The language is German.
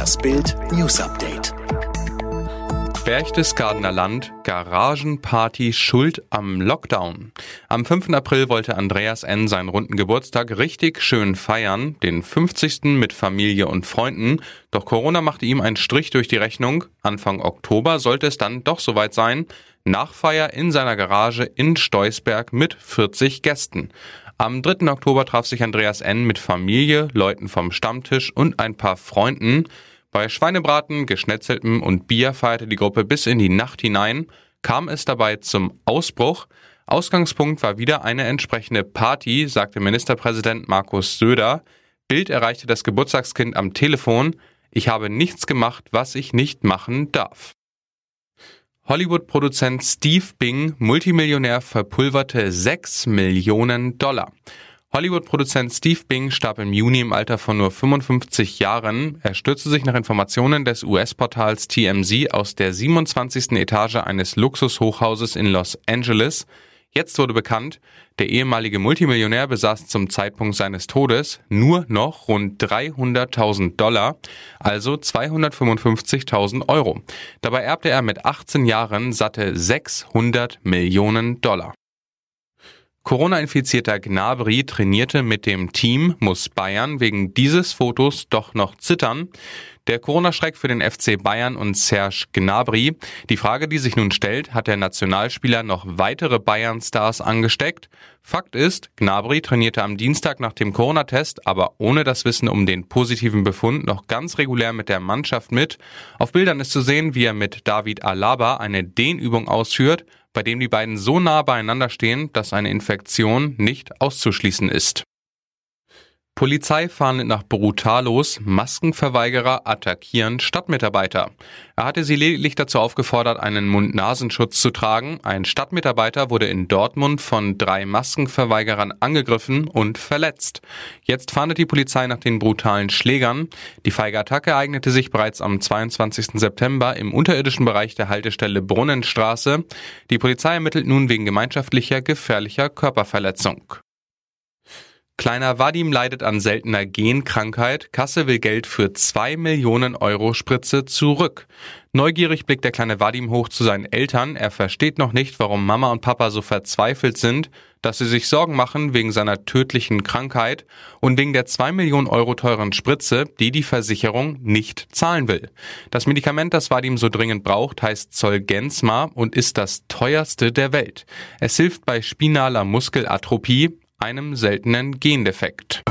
Das Bild News Update. Berchtesgadener Land, Garagenparty schuld am Lockdown. Am 5. April wollte Andreas N. seinen runden Geburtstag richtig schön feiern, den 50. mit Familie und Freunden. Doch Corona machte ihm einen Strich durch die Rechnung. Anfang Oktober sollte es dann doch soweit sein. Nachfeier in seiner Garage in Steusberg mit 40 Gästen. Am 3. Oktober traf sich Andreas N. mit Familie, Leuten vom Stammtisch und ein paar Freunden. Bei Schweinebraten, Geschnetzeltem und Bier feierte die Gruppe bis in die Nacht hinein, kam es dabei zum Ausbruch. Ausgangspunkt war wieder eine entsprechende Party, sagte Ministerpräsident Markus Söder. Bild erreichte das Geburtstagskind am Telefon. Ich habe nichts gemacht, was ich nicht machen darf. Hollywood-Produzent Steve Bing, Multimillionär, verpulverte 6 Millionen Dollar. Hollywood-Produzent Steve Bing starb im Juni im Alter von nur 55 Jahren. Er stürzte sich nach Informationen des US-Portals TMZ aus der 27. Etage eines Luxushochhauses in Los Angeles. Jetzt wurde bekannt, der ehemalige Multimillionär besaß zum Zeitpunkt seines Todes nur noch rund 300.000 Dollar, also 255.000 Euro. Dabei erbte er mit 18 Jahren satte 600 Millionen Dollar. Corona-infizierter Gnabry trainierte mit dem Team, muss Bayern wegen dieses Fotos doch noch zittern. Der Corona-Schreck für den FC Bayern und Serge Gnabry. Die Frage, die sich nun stellt, hat der Nationalspieler noch weitere Bayern-Stars angesteckt? Fakt ist, Gnabry trainierte am Dienstag nach dem Corona-Test, aber ohne das Wissen um den positiven Befund noch ganz regulär mit der Mannschaft mit. Auf Bildern ist zu sehen, wie er mit David Alaba eine Dehnübung ausführt, bei dem die beiden so nah beieinander stehen, dass eine Infektion nicht auszuschließen ist. Polizei fahndet nach Brutalos, Maskenverweigerer attackieren Stadtmitarbeiter. Er hatte sie lediglich dazu aufgefordert, einen Mund-Nasenschutz zu tragen. Ein Stadtmitarbeiter wurde in Dortmund von drei Maskenverweigerern angegriffen und verletzt. Jetzt fahndet die Polizei nach den brutalen Schlägern. Die feige Attacke ereignete sich bereits am 22. September im unterirdischen Bereich der Haltestelle Brunnenstraße. Die Polizei ermittelt nun wegen gemeinschaftlicher gefährlicher Körperverletzung. Kleiner Vadim leidet an seltener Genkrankheit. Kasse will Geld für zwei Millionen Euro Spritze zurück. Neugierig blickt der kleine Vadim hoch zu seinen Eltern. Er versteht noch nicht, warum Mama und Papa so verzweifelt sind, dass sie sich Sorgen machen wegen seiner tödlichen Krankheit und wegen der zwei Millionen Euro teuren Spritze, die die Versicherung nicht zahlen will. Das Medikament, das Vadim so dringend braucht, heißt Zolgensma und ist das teuerste der Welt. Es hilft bei spinaler Muskelatrophie, einem seltenen Gendefekt.